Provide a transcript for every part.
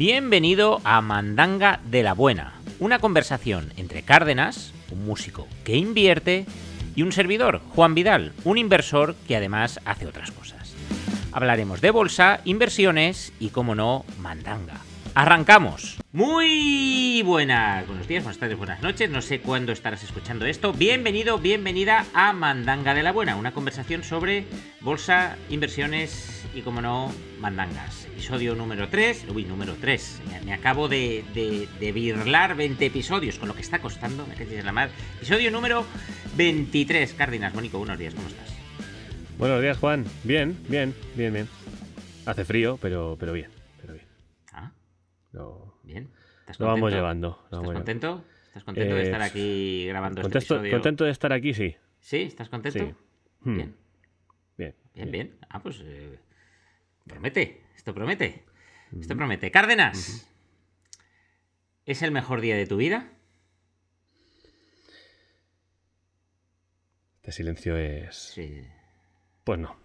Bienvenido a Mandanga de la Buena, una conversación entre Cárdenas, un músico que invierte, y un servidor, Juan Vidal, un inversor que además hace otras cosas. Hablaremos de bolsa, inversiones y, como no, mandanga. ¡Arrancamos! Muy buenas, buenos días, buenas tardes, buenas noches. No sé cuándo estarás escuchando esto. Bienvenido, bienvenida a Mandanga de la Buena, una conversación sobre bolsa, inversiones y, como no, mandangas. Episodio número 3. Uy, número 3. Me, acabo de, de, birlar 20 episodios, con lo que está costando, me en la madre. Episodio número 23. Cárdenas, Mónico, buenos días, ¿cómo estás? Buenos días, Juan. Bien, bien, bien, bien. Hace frío, pero, pero bien. Lo, bien. ¿Estás lo vamos llevando. lo ¿Estás vamos llevando. contento? ¿Estás contento de Eh, estar aquí grabando este episodio? contento de estar aquí, sí. ¿Sí? ¿Estás contento? Sí. Hmm. Bien. Bien. Bien, bien. Ah, pues eh, promete. Esto promete. Esto promete. Cárdenas. ¿Es el mejor día de tu vida? Este silencio es. Sí. Pues no.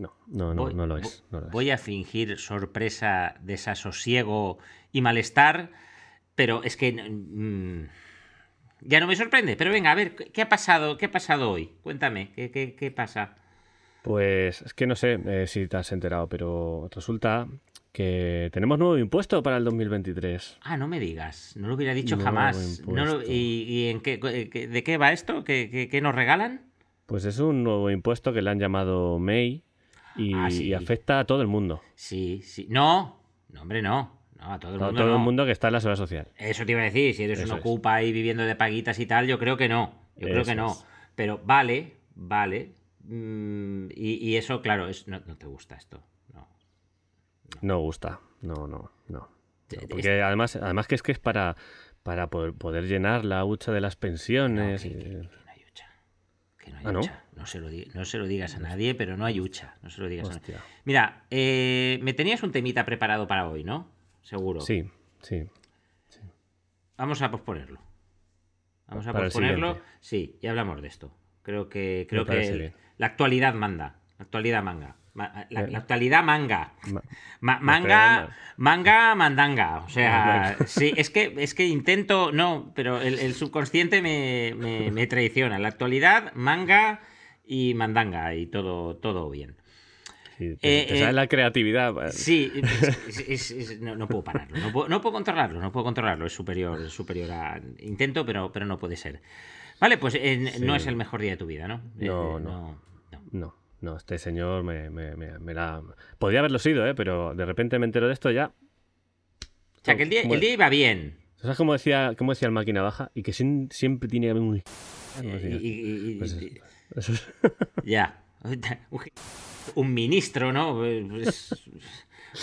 No, no, no, Voy- no lo es. no lo es. Voy a fingir sorpresa, desasosiego y malestar, pero es que mm, ya no me sorprende. Pero venga, a ver, ¿qué ha pasado? ¿Qué ha pasado hoy? Cuéntame, ¿qué, qué, qué pasa? Pues es que no sé eh, si te has enterado, pero resulta que tenemos nuevo impuesto para el 2023. Ah, no me digas, no lo hubiera dicho Nuevo jamás. No lo- impuesto. ¿Y, y en qué, qué- de qué va esto? ¿Qué, qué- qué nos regalan? Pues es un nuevo impuesto que le han llamado MEI y, Ah, sí. y afecta a todo el mundo. Sí, sí. No, no, hombre, no. No, a todo el A mundo todo no. el mundo que está en la seguridad social. Eso te iba a decir, si eres Eso un ocupa ahí viviendo de paguitas y tal, yo creo que no. Yo creo que no. es. Pero vale, vale. Mm, y, y eso, claro, es, no, no te gusta esto. No. No gusta. No, no, no. Porque además, además que es que es para, para poder, poder llenar la hucha de las pensiones. que, y- que- que no hay hucha. Que no hay Ah, ¿no? hucha. No se, lo no se lo digas a nadie, pero no hay hucha. No se lo digas a nadie. Mira, eh, me tenías un temita preparado para hoy, ¿no? Seguro. Sí, sí. Vamos a posponerlo. Vamos a Para posponerlo. Sí, ya hablamos de esto. Creo que creo que bien. la actualidad manda. La actualidad manga. Ma- La, Eh. la actualidad manga. Ma- manga, manga, mandanga. O sea, Mandanga. sí, es que, es que intento, no, pero el, el subconsciente me, me- me traiciona. La actualidad, manga y mandanga y todo, todo bien. sí, te, Eh, te eh, sale la creatividad. Sí, es- es- es- no, no puedo pararlo, no puedo, no puedo controlarlo, no puedo controlarlo, es superior, superior a... Intento, pero, pero no puede ser. Vale, pues eh, no es el mejor día de tu vida, ¿no? Eh, No, no, no. no. No, este señor me, me, me- me la. Podría haberlo sido, ¿eh? Pero de repente me entero de esto ya. O sea, que el día, el día iba bien. ¿Sabes cómo decía, cómo decía el máquina baja? Y que siempre tiene que haber un. es- ya. Un ministro, ¿no? Pues,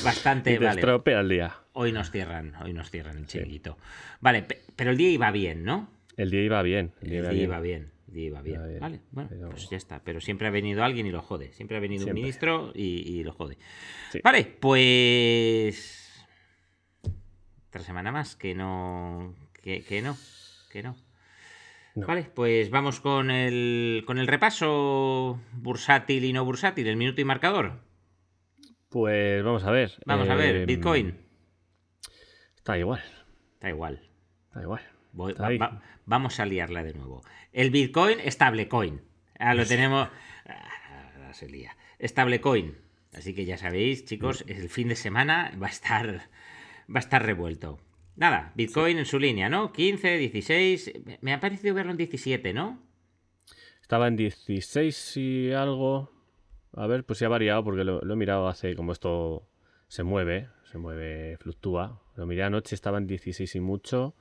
bastante, y te vale. estropea el día. Hoy nos cierran, hoy nos cierran el chiringuito. Vale, pe- pero el día iba bien, ¿no? El día iba bien. El día El iba día bien. iba bien, día iba bien. Vale, bueno, pero- pues ya está. Pero siempre ha venido alguien y lo jode. Siempre ha venido Siempre. un ministro y, y lo jode. Sí. Vale, pues. Otra semana más que no. Que, que no. Que no. No. Vale, pues vamos con el, con el repaso bursátil y no bursátil, el minuto y marcador. Pues vamos a ver. Vamos a ver, eh, Bitcoin. Está igual. Da igual. Está igual. Voy- Está va- ahí. va- vamos a liarla de nuevo. El Bitcoin, Stablecoin. Ah, lo tenemos. Ah, ahora se lía. Stablecoin. Así que ya sabéis, chicos, el fin de semana va a estar, va a estar revuelto. Nada, Bitcoin en su línea, ¿no? 15, 16. me- Me ha parecido verlo en 17, ¿no? Estaba en 16 y algo. A ver, pues se ha variado porque lo, lo he mirado hace como esto se mueve, se mueve, fluctúa. Lo miré anoche, estaba en 16 y mucho.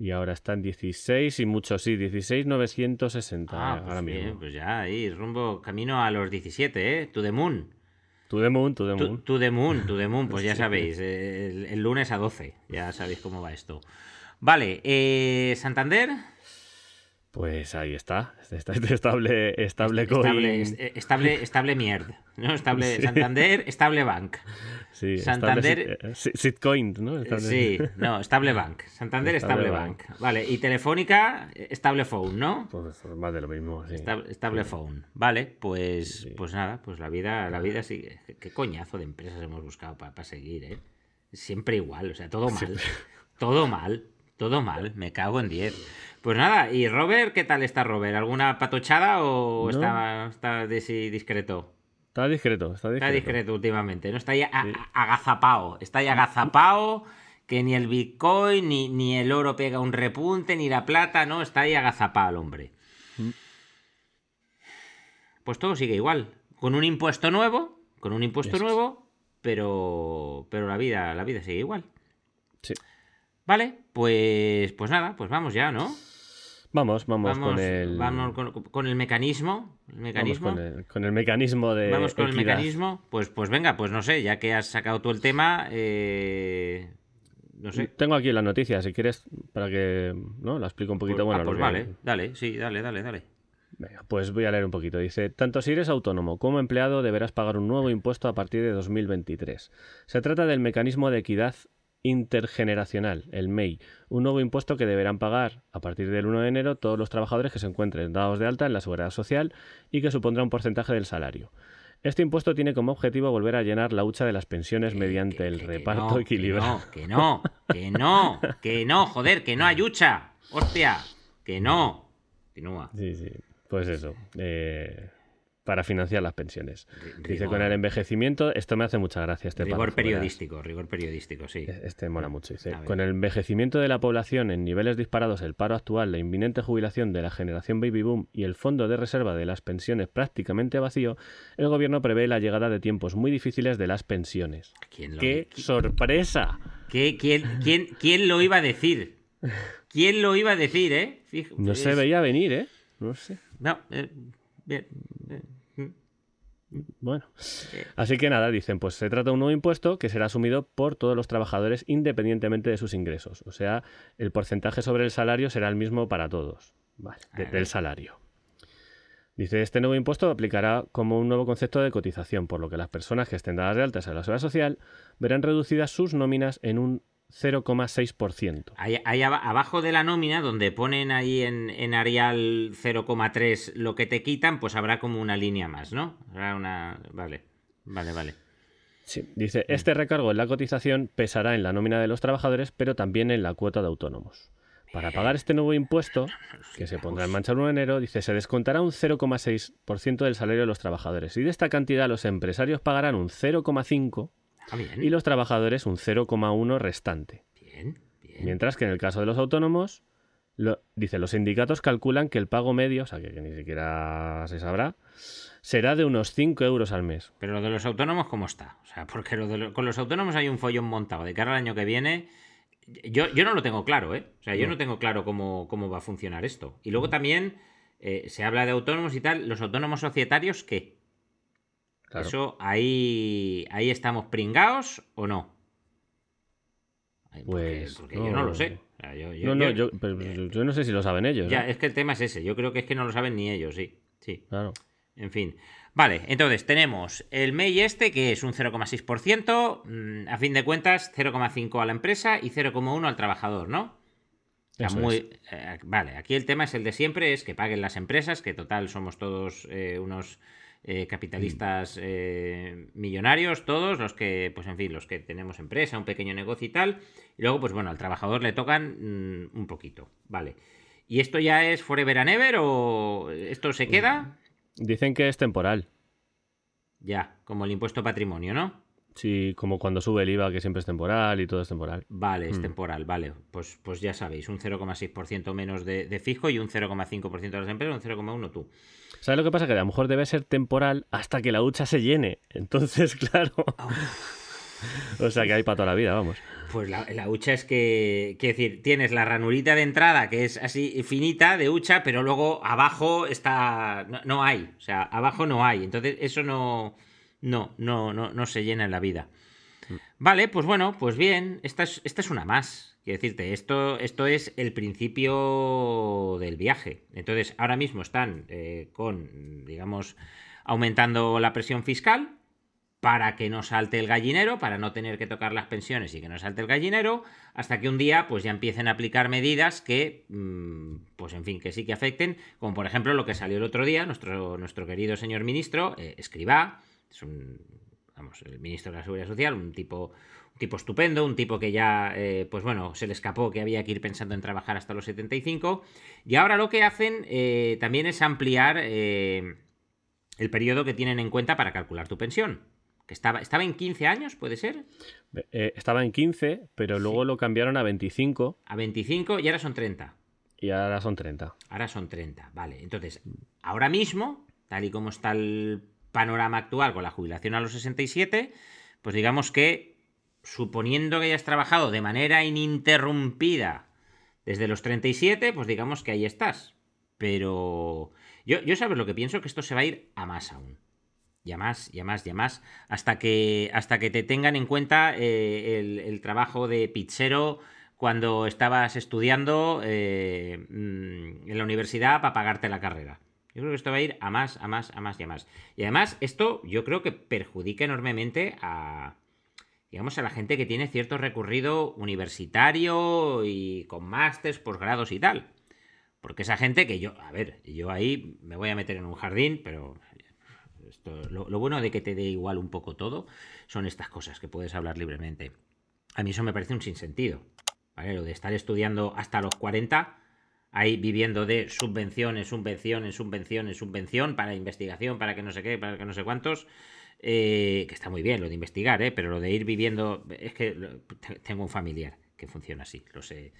Y ahora está en 16 y mucho, sí, 16,960 Ah, pues ahora bien, mismo. pues ya, ahí, rumbo, camino a los 17, ¿eh? To the moon. To the moon, to the To, moon. to the moon, to the moon, pues ya sabéis, eh, el, el lunes a 12, ya sabéis cómo va esto. Vale, eh, Santander, Pues ahí está. Está estable, estable coin. estable, est- eh, estable, estable mierd, ¿no? Estable Sí. Santander, estable bank. Sí, Santander- sit- eh, Sitcoin, ¿no? Estable- Sí, no, estable bank. Santander, estable, bank. Vale, y Telefónica, eh, estable phone, ¿no? Pues más de lo mismo, sí. Esta- Estable phone. Vale, pues, pues nada, pues la vida, la vida sí. Qué- coñazo de empresas hemos buscado para seguir, ¿eh? Siempre igual, o sea, todo mal. Todo mal, todo mal, me cago en 10. Pues nada, ¿y Robert? ¿Qué tal está Robert? ¿Alguna patochada o está, está discreto? Está discreto, está discreto. Está discreto últimamente, ¿no? Está ahí agazapao. Está ahí agazapao, que ni el Bitcoin, ni, ni, el oro pega un repunte, ni la plata, ¿no? Está ahí agazapao el hombre. Mm. Pues todo sigue igual. Con un impuesto nuevo, con un impuesto nuevo, pero, pero la vida, la vida sigue igual. Sí. Vale, pues, pues nada, pues vamos ya, ¿no? Vamos, vamos, con el. Vamos con, el mecanismo. El mecanismo. con, el, mecanismo de. Vamos con el mecanismo. Pues, pues venga, pues no sé, ya que has sacado tú el tema. Eh, no sé. Tengo aquí la noticia, si quieres, para que. ¿No? La explico un poquito. Pues, bueno, ah, pues vale, dale, sí, dale, dale, dale. Venga, pues voy a leer un poquito. Dice, tanto si eres autónomo como empleado deberás pagar un nuevo impuesto a partir de 2023. Se trata del mecanismo de equidad intergeneracional, el MEI, un nuevo impuesto que deberán pagar a partir del 1 de enero todos los trabajadores que se encuentren dados de alta en la seguridad social y que supondrá un porcentaje del salario. Este impuesto tiene como objetivo volver a llenar la hucha de las pensiones mediante el reparto equilibrado. Que no, que no, que no, que no, joder, que no hay hucha. Hostia, que no. Continúa. Sí, sí. Pues eso. Eh, para financiar las pensiones. Dice, con el envejecimiento, esto me hace mucha gracia este Rigor periodístico, rigor periodístico, sí. E-, este mola mucho. Dice, con el envejecimiento de la población en niveles disparados, el paro actual, la inminente jubilación de la generación baby boom y el fondo de reserva de las pensiones prácticamente vacío, el gobierno prevé la llegada de tiempos muy difíciles de las pensiones. ¡Qué sorpresa! ¿Qué, quién, quién, quién, lo iba a decir? ¿Quién lo iba a decir, eh? no se veía venir, ¿eh? No sé. No, eh, bien. Bueno, así que nada, dicen, pues se trata de un nuevo impuesto que será asumido por todos los trabajadores independientemente de sus ingresos. O sea, el porcentaje sobre el salario será el mismo para todos, vale, del salario. Dice, este nuevo impuesto aplicará como un nuevo concepto de cotización, por lo que las personas que estén dadas de altas en la seguridad social verán reducidas sus nóminas en un 0,6%. Ahí, abajo de la nómina, donde ponen ahí en, en Arial 0,3 lo que te quitan, pues habrá como una línea más, ¿no? Habrá una. Vale, vale, vale. Sí, dice, este recargo en la cotización pesará en la nómina de los trabajadores, pero también en la cuota de autónomos. Para pagar este nuevo impuesto, que se pondrá en marcha el 1 de enero, dice, se descontará un 0,6% del salario de los trabajadores. Y de esta cantidad los empresarios pagarán un 0,5% Ah, y los trabajadores un 0,1 restante. Bien, bien. Mientras que en el caso de los autónomos, dice, los sindicatos calculan que el pago medio, o sea, que, ni siquiera se sabrá, será de unos 5 euros al mes. Pero lo de los autónomos, ¿cómo está? O sea, porque con los autónomos hay un follón montado de cara al año que viene. Yo, yo no lo tengo claro, ¿eh? O sea, yo no, tengo claro cómo, cómo, va a funcionar esto. Y luego también eh, se habla de autónomos y tal. ¿Los autónomos societarios qué? Eso ahí, ahí estamos pringados o no. pues porque yo no lo sé. no, no, yo, yo, no sé si lo saben ellos. Ya, ¿eh? es que el tema es ese. Yo creo que es que no lo saben ni ellos, sí. Sí. Claro. En fin. Vale, entonces tenemos el MEI este, que es un 0,6%, mm, a fin de cuentas 0,5 a la empresa y 0,1 al trabajador, ¿no? muy, eh, vale, aquí el tema es el de siempre, es que paguen las empresas, que total somos todos eh, unos eh, capitalistas eh, millonarios, todos los que, pues en fin, los que tenemos empresa, un pequeño negocio y tal. Y luego, pues bueno, al trabajador le tocan mm, un poquito, ¿vale? ¿Y esto ya es forever and ever o esto se queda? Dicen que es temporal. Ya, como el impuesto patrimonio, ¿no? Sí, como cuando sube el IVA, que siempre es temporal y todo es temporal. Vale, es mm. temporal, vale. Pues, pues ya sabéis, un 0,6% menos de, fijo y un 0,5% de las empresas, un 0,1% tú. ¿Sabes lo que pasa? Que a lo mejor debe ser temporal hasta que la hucha se llene. Entonces, claro. o sea que hay para toda la vida, vamos. Pues la, la hucha es que, quiero decir, tienes la ranurita de entrada que es así finita de hucha, pero luego abajo está. no hay. O sea, abajo no hay. Entonces, eso no no, no, no, no se llena en la vida. Mm. Vale, pues bueno, pues bien, esta es, esta es una más. Quiero decirte, esto, esto es el principio del viaje. Entonces, ahora mismo están eh, con, digamos, aumentando la presión fiscal para que no salte el gallinero, para no tener que tocar las pensiones y que no salte el gallinero, hasta que un día pues ya empiecen a aplicar medidas que, mm, pues en fin, que sí que afecten, como por ejemplo lo que salió el otro día, nuestro, nuestro querido señor ministro, eh, Escribá, es un vamos, el ministro de la Seguridad Social, un tipo, un tipo estupendo, un tipo que ya, eh, pues bueno, se le escapó que había que ir pensando en trabajar hasta los 75. Y ahora lo que hacen eh, también es ampliar eh, el periodo que tienen en cuenta para calcular tu pensión. Que estaba, estaba en 15 años, ¿puede ser? estaba en 15, pero luego lo cambiaron a 25. A 25 y ahora son 30. Y ahora son 30. Ahora son 30, vale. Entonces, ahora mismo, tal y como está el panorama actual con la jubilación a los 67, pues digamos que, suponiendo que hayas trabajado de manera ininterrumpida desde los 37, pues digamos que ahí estás. Pero yo, yo sabes lo que pienso, que esto se va a ir a más aún. Y a más, y a más, y a más, hasta que, hasta que te tengan en cuenta eh, el, trabajo de pizzero cuando estabas estudiando eh, mm, en la universidad para pagarte la carrera. Yo creo que esto va a ir a más, a más, a más y a más. Y además, esto yo creo que perjudica enormemente a, digamos, a la gente que tiene cierto recorrido universitario y con másters, posgrados y tal. Porque esa gente que yo, a ver, yo ahí me voy a meter en un jardín, pero lo, lo, bueno de que te dé igual un poco todo son estas cosas que puedes hablar libremente. A mí eso me parece un sinsentido. ¿vale? Lo de estar estudiando hasta los 40 ahí viviendo de subvenciones, subvenciones, subvenciones, subvención para investigación, para que no sé qué, para que no sé cuántos. Eh, que está muy bien lo de investigar, ¿eh? pero lo de ir viviendo, es que tengo un familiar que funciona así, lo sé,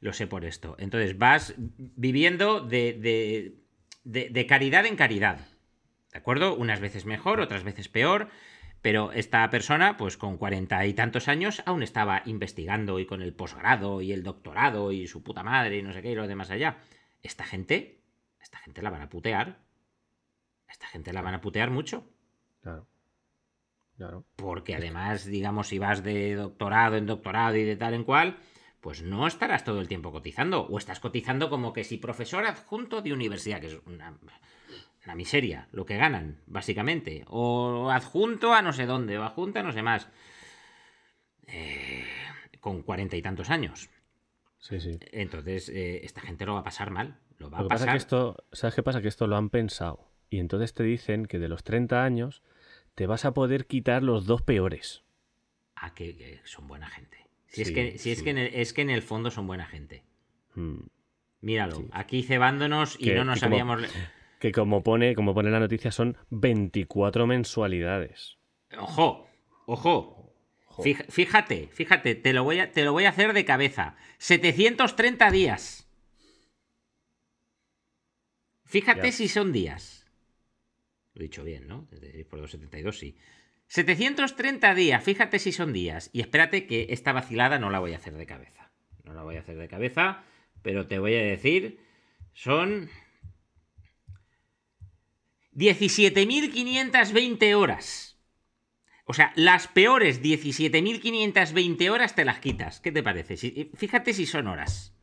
lo sé por esto. Entonces vas viviendo de, de, de caridad en caridad, ¿de acuerdo? Unas veces mejor, otras veces peor, pero esta persona, pues con cuarenta y tantos años, aún estaba investigando y con el posgrado y el doctorado y su puta madre y no sé qué y lo demás allá. Esta gente, esta gente la van a putear. Esta gente la van a putear mucho. Claro. Claro. Porque además, digamos, si vas de doctorado en doctorado y de tal en cual, pues no estarás todo el tiempo cotizando. O estás cotizando como que si profesor adjunto de universidad, que es una la miseria, lo que ganan, básicamente. O adjunto a no sé dónde, o adjunto a no sé más. Eh, con cuarenta y tantos años. Sí, sí. Entonces, eh, esta gente lo va a pasar mal. Lo va a pasar. esto, ¿Sabes qué pasa? Que esto lo han pensado. Y entonces te dicen que de los 30 años te vas a poder quitar los dos peores. Ah, que, son buena gente. Si, es, que, si es, que en el, es que en el fondo son buena gente. Hmm. Míralo, aquí cebándonos y no nos habíamos. Que como pone, como pone la noticia, son 24 mensualidades. Ojo, ojo. Fíjate, fíjate, te lo, voy a, te lo voy a hacer de cabeza. 730 días. Fíjate si son días. Lo he dicho bien, ¿no? Por los 72, sí. 730 días, fíjate si son días. Y espérate que esta vacilada no la voy a hacer de cabeza. No la voy a hacer de cabeza, pero te voy a decir, son 17.520 horas. O sea, las peores 17.520 horas te las quitas. ¿Qué te parece? Fíjate si son horas.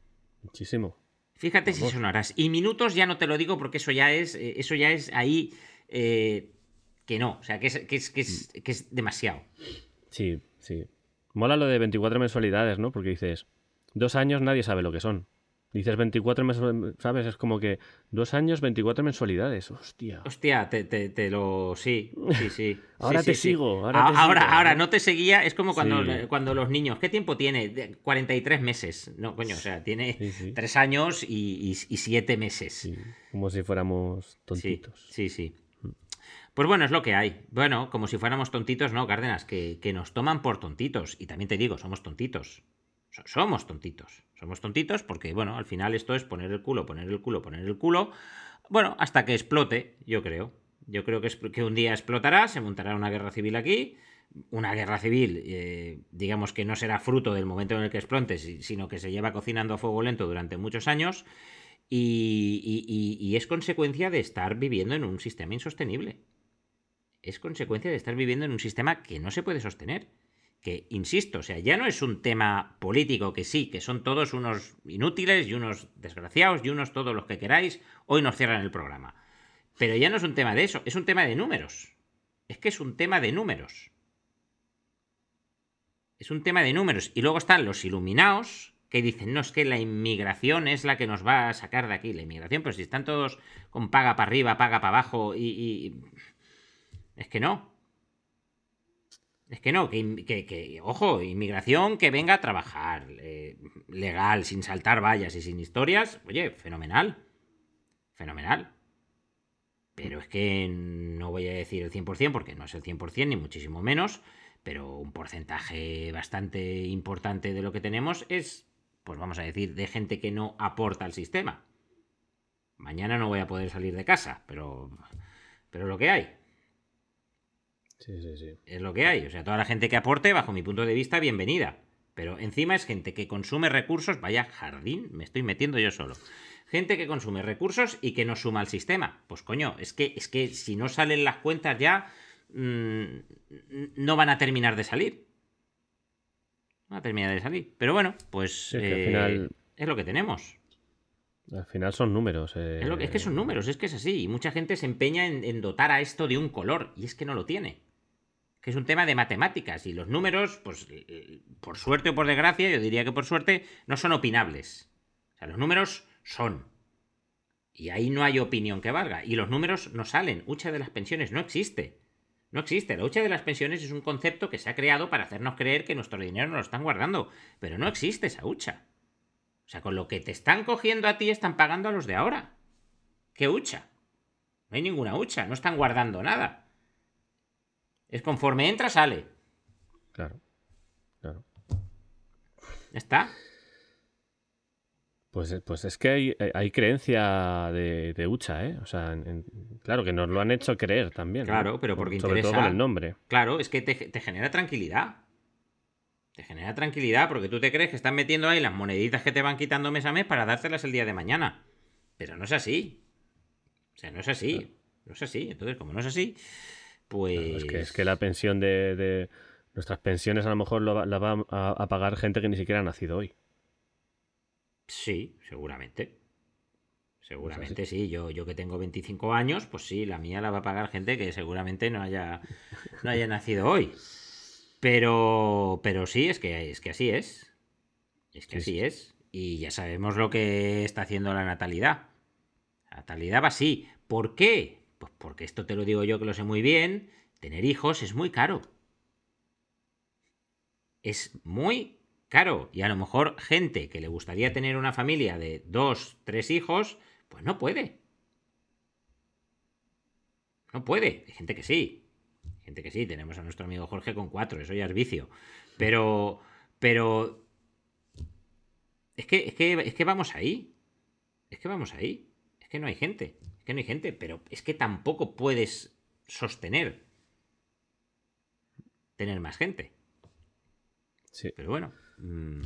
Muchísimo. Fíjate si son horas. Y minutos ya no te lo digo porque eso ya es, eh, eso ya es ahí eh, que no. O sea, que es, que, es, que, es, que es demasiado. Sí, sí. Mola lo de 24 mensualidades, ¿no? Porque dices, dos años nadie sabe lo que son. Dices 24 mensualidades, ¿sabes? Es como que dos años, 24 mensualidades. Hostia. Hostia, te, te, lo. Sí, sí, sí. ahora te sigo. Ahora, ahora, ahora, no te seguía. Es como cuando, cuando los niños. ¿Qué tiempo tiene? 43 meses. No, coño, o sea, tiene tres años y, y, siete meses. Como si fuéramos tontitos. Sí, sí. Pues bueno, es lo que hay. Bueno, como si fuéramos tontitos, no, Cárdenas, que, que nos toman por tontitos. Y también te digo, somos tontitos. Somos tontitos. Somos tontitos porque, bueno, al final esto es poner el culo, poner el culo, poner el culo. Bueno, hasta que explote, yo creo. Yo creo que, un día explotará, se montará una guerra civil aquí. Una guerra civil, eh, digamos que no será fruto del momento en el que explote, sino que se lleva cocinando a fuego lento durante muchos años. y es consecuencia de estar viviendo en un sistema insostenible. Es consecuencia de estar viviendo en un sistema que no se puede sostener que, insisto, o sea, ya no es un tema político que sí, que son todos unos inútiles y unos desgraciados y unos todos los que queráis, hoy nos cierran el programa. Pero ya no es un tema de eso, es un tema de números. Es que es un tema de números. Es un tema de números. Y luego están los iluminados que dicen, no, es que la inmigración es la que nos va a sacar de aquí. La inmigración, pero si están todos con paga para arriba, paga para abajo y... y... Es que no. Es que no, que, ojo, inmigración que venga a trabajar, eh, legal, sin saltar vallas y sin historias, oye, fenomenal. Fenomenal. Pero es que no voy a decir el 100% porque no es el 100% ni muchísimo menos, pero un porcentaje bastante importante de lo que tenemos es, pues vamos a decir, de gente que no aporta al sistema. Mañana no voy a poder salir de casa, pero, pero lo que hay. Sí, sí, sí. Es lo que hay. O sea, toda la gente que aporte, bajo mi punto de vista, bienvenida. Pero encima es gente que consume recursos, vaya jardín, me estoy metiendo yo solo. Gente que consume recursos y que no suma al sistema. Pues coño, es que, es que si no salen las cuentas ya, mm, no van a terminar de salir. No van a terminar de salir. Pero bueno, pues eh, es lo que tenemos. Al final son números. Es, lo que, es, que, son números, es que es así. Y mucha gente se empeña en, dotar a esto de un color. Y es que no lo tiene. Que es un tema de matemáticas. Y los números, pues por suerte o por desgracia, yo diría que por suerte, no son opinables. O sea, los números son. Y ahí no hay opinión que valga. Y los números no salen. Hucha de las pensiones no existe. No existe. La hucha de las pensiones es un concepto que se ha creado para hacernos creer que nuestro dinero nos lo están guardando. Pero no existe esa hucha. O sea, con lo que te están cogiendo a ti están pagando a los de ahora. ¿Qué hucha? No hay ninguna hucha, no están guardando nada. Es conforme entra, sale. Claro, claro. ¿Está? Pues, pues es que hay, hay creencia de, de, hucha, ¿eh? O sea, claro que nos lo han hecho creer también. Claro, pero porque Sobre todo con el nombre. Claro, es que te genera tranquilidad. Te genera tranquilidad porque tú te crees que están metiendo ahí las moneditas que te van quitando mes a mes para dártelas el día de mañana. Pero no es así. O sea, no es así. No es así. Entonces, como no es así, pues. es, que, es, que, la pensión de, Nuestras pensiones a lo mejor la va a, pagar gente que ni siquiera ha nacido hoy. Sí, seguramente. Seguramente sí. Yo, yo que tengo 25 años, pues sí, la mía la va a pagar gente que seguramente no haya, no haya nacido hoy. Pero, pero sí, es que, es que así es. Es que así es. Y ya sabemos lo que está haciendo la natalidad. La natalidad va así. ¿Por qué? Pues porque esto te lo digo yo que lo sé muy bien. Tener hijos es muy caro. Es muy caro. Y a lo mejor gente que le gustaría tener una familia de dos, tres hijos, pues no puede. No puede. Hay gente que sí gente que sí, tenemos a nuestro amigo Jorge con cuatro, eso ya es vicio. Pero, pero, es que, es que, es que vamos ahí. Es que vamos ahí. Es que no hay gente. Que no hay gente, pero es que tampoco puedes sostener tener más gente. Sí. Pero bueno. Mm.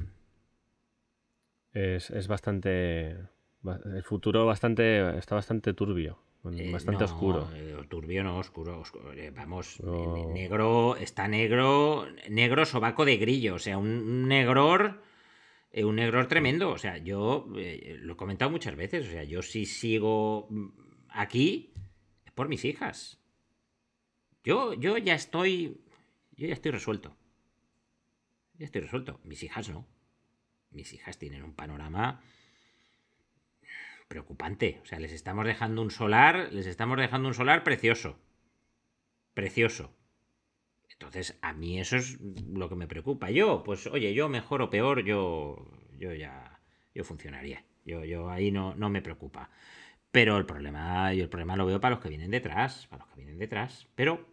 Es, es bastante. El futuro bastante. está bastante turbio. Eh, bastante oscuro. Eh, turbio no, oscuro. Eh, vamos, negro, está negro, negro sobaco de grillo, o sea, un negror, un negror tremendo. O sea, yo lo he comentado muchas veces, o sea, yo si sigo mm, aquí es por mis hijas. Yo, yo ya estoy, yo ya estoy resuelto. Ya estoy resuelto. Mis hijas no. Mis hijas tienen un panorama preocupante. O sea, les estamos dejando un solar, les estamos dejando un solar precioso. Precioso. Entonces, a mí eso es lo que me preocupa. Yo, pues, oye, yo mejor o peor, yo, yo ya, yo funcionaría. Yo, yo ahí no, no me preocupa. Pero el problema, yo el problema lo veo para los que vienen detrás, para los que vienen detrás. Pero,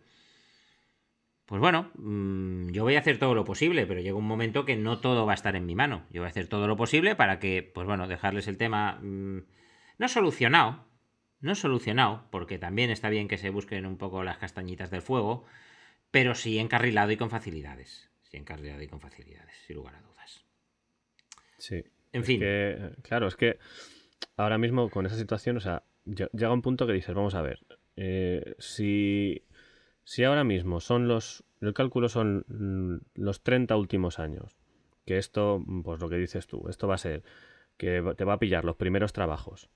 pues bueno, mm, yo voy a hacer todo lo posible, pero llega un momento que no todo va a estar en mi mano. Yo voy a hacer todo lo posible para que, pues bueno, dejarles el tema mm, no solucionado, no solucionado, porque también está bien que se busquen un poco las castañitas del fuego, pero sí encarrilado y con facilidades. Sí encarrilado y con facilidades, sin lugar a dudas. Sí. En fin. claro, es que ahora mismo con esa situación, o sea, llega un punto que dices, vamos a ver, eh, si, si ahora mismo son los, el cálculo son los 30 últimos años, que esto, pues lo que dices tú, esto va a ser que te va a pillar los primeros trabajos,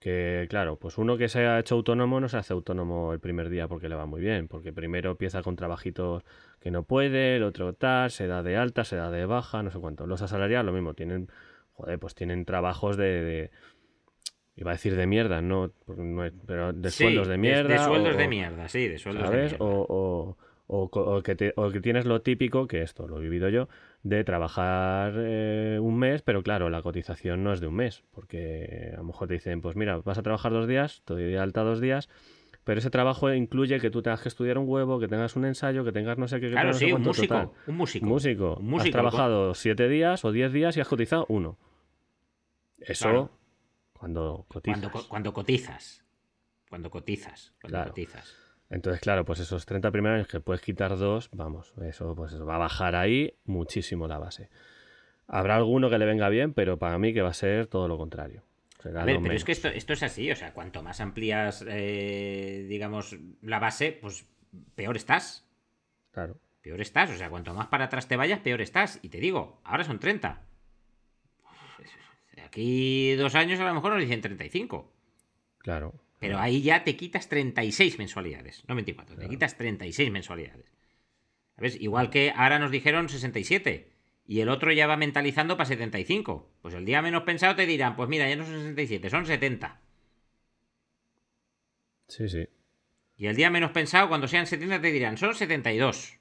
que claro, pues uno que se ha hecho autónomo no se hace autónomo el primer día porque le va muy bien, porque primero empieza con trabajitos que no puede, el otro tal, se da de alta, se da de baja, no sé cuánto. Los asalariados lo mismo, tienen, joder, pues tienen trabajos de, iba a decir de mierda, no, pero de sueldos de mierda. De, sueldos de mierda, sí, de sueldos de mierda. O, o, o, que que tienes lo típico, que esto lo he vivido yo, de trabajar eh, un mes, pero claro, la cotización no es de un mes, porque a lo mejor te dicen, pues mira, vas a trabajar dos días, te doy de alta dos días, pero ese trabajo incluye que tú tengas que estudiar un huevo, que tengas un ensayo, que tengas no sé qué. Claro, sí, un, músico, un músico. músico. Un músico. Has trabajado siete días o diez días y has cotizado uno. Eso cuando cotizas. Cuando, cotizas. Cuando cotizas. Cuando cotizas. Entonces, claro, pues esos 30 primeros años que puedes quitar dos, vamos, eso pues va a bajar ahí muchísimo la base. Habrá alguno que le venga bien, pero para mí que va a ser todo lo contrario. a ver, pero es que esto, es así, o sea, cuanto más amplías, eh, digamos, la base, pues peor estás. Claro. Peor estás, o sea, cuanto más para atrás te vayas, peor estás. Y te digo, ahora son 30. Aquí dos años a lo mejor nos dicen 35. Claro. Pero ahí ya te quitas 36 mensualidades, no 24, te quitas 36 mensualidades. ¿Sabes? Igual que ahora nos dijeron 67 y el otro ya va mentalizando para 75. Pues el día menos pensado te dirán, pues mira, ya no son 67, son 70. Sí, sí. Y el día menos pensado, cuando sean 70, te dirán, son 72.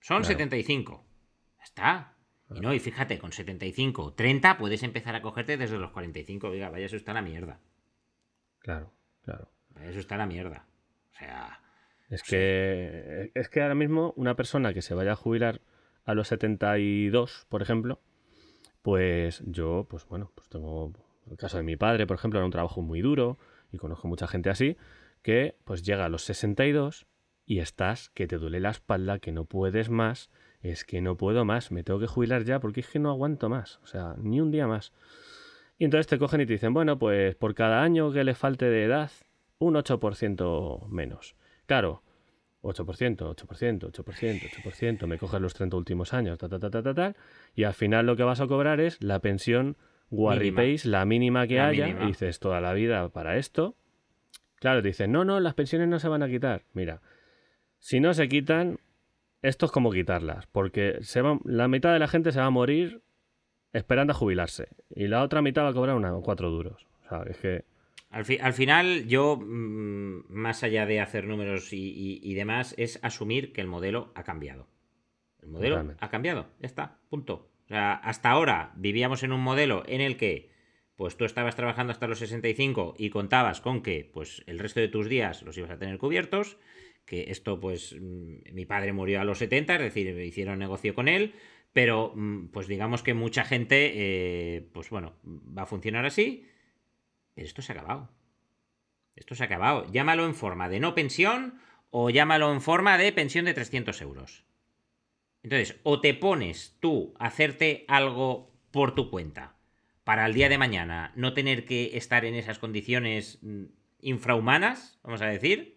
Son 75. Ya está. Y no, y fíjate, con 75, 30 puedes empezar a cogerte desde los 45. Oiga, vaya, eso está la mierda. Claro, claro. Eso está la mierda. O sea. Es que, es que ahora mismo una persona que se vaya a jubilar a los 72, por ejemplo, pues yo, pues bueno, pues tengo el caso de mi padre, por ejemplo, era un trabajo muy duro y conozco mucha gente así, que pues llega a los 62 y estás que te duele la espalda, que no puedes más, es que no puedo más, me tengo que jubilar ya porque es que no aguanto más, o sea, ni un día más. Y entonces te cogen y te dicen, bueno, pues por cada año que le falte de edad, un 8% menos. Claro, 8%, 8%, 8%, 8%, me coges los 30 últimos años, ta, ta, ta, ta, ta, tal, y al final lo que vas a cobrar es la pensión Pace, la mínima que haya, y dices toda la vida para esto. Claro, te dicen, no, no, las pensiones no se van a quitar. Mira, si no se quitan, esto es como quitarlas, porque se va, la mitad de la gente se va a morir esperando a jubilarse. Y la otra mitad va a cobrar una, cuatro duros. O sea, es que... Al, al final, yo, mm, más allá de hacer números y, demás, es asumir que el modelo ha cambiado. El modelo ha cambiado, ya está, punto. O sea, hasta ahora vivíamos en un modelo en el que pues tú estabas trabajando hasta los 65 y contabas con que pues el resto de tus días los ibas a tener cubiertos, que esto pues mm, mi padre murió a los 70, es decir, hicieron negocio con él, pero, mm, pues digamos que mucha gente, eh, pues bueno, va a funcionar así. Pero esto se ha acabado. Esto se ha acabado. Llámalo en forma de no pensión o llámalo en forma de pensión de 300 euros. Entonces, o te pones tú a hacerte algo por tu cuenta para el día de mañana no tener que estar en esas condiciones mm, infrahumanas, vamos a decir,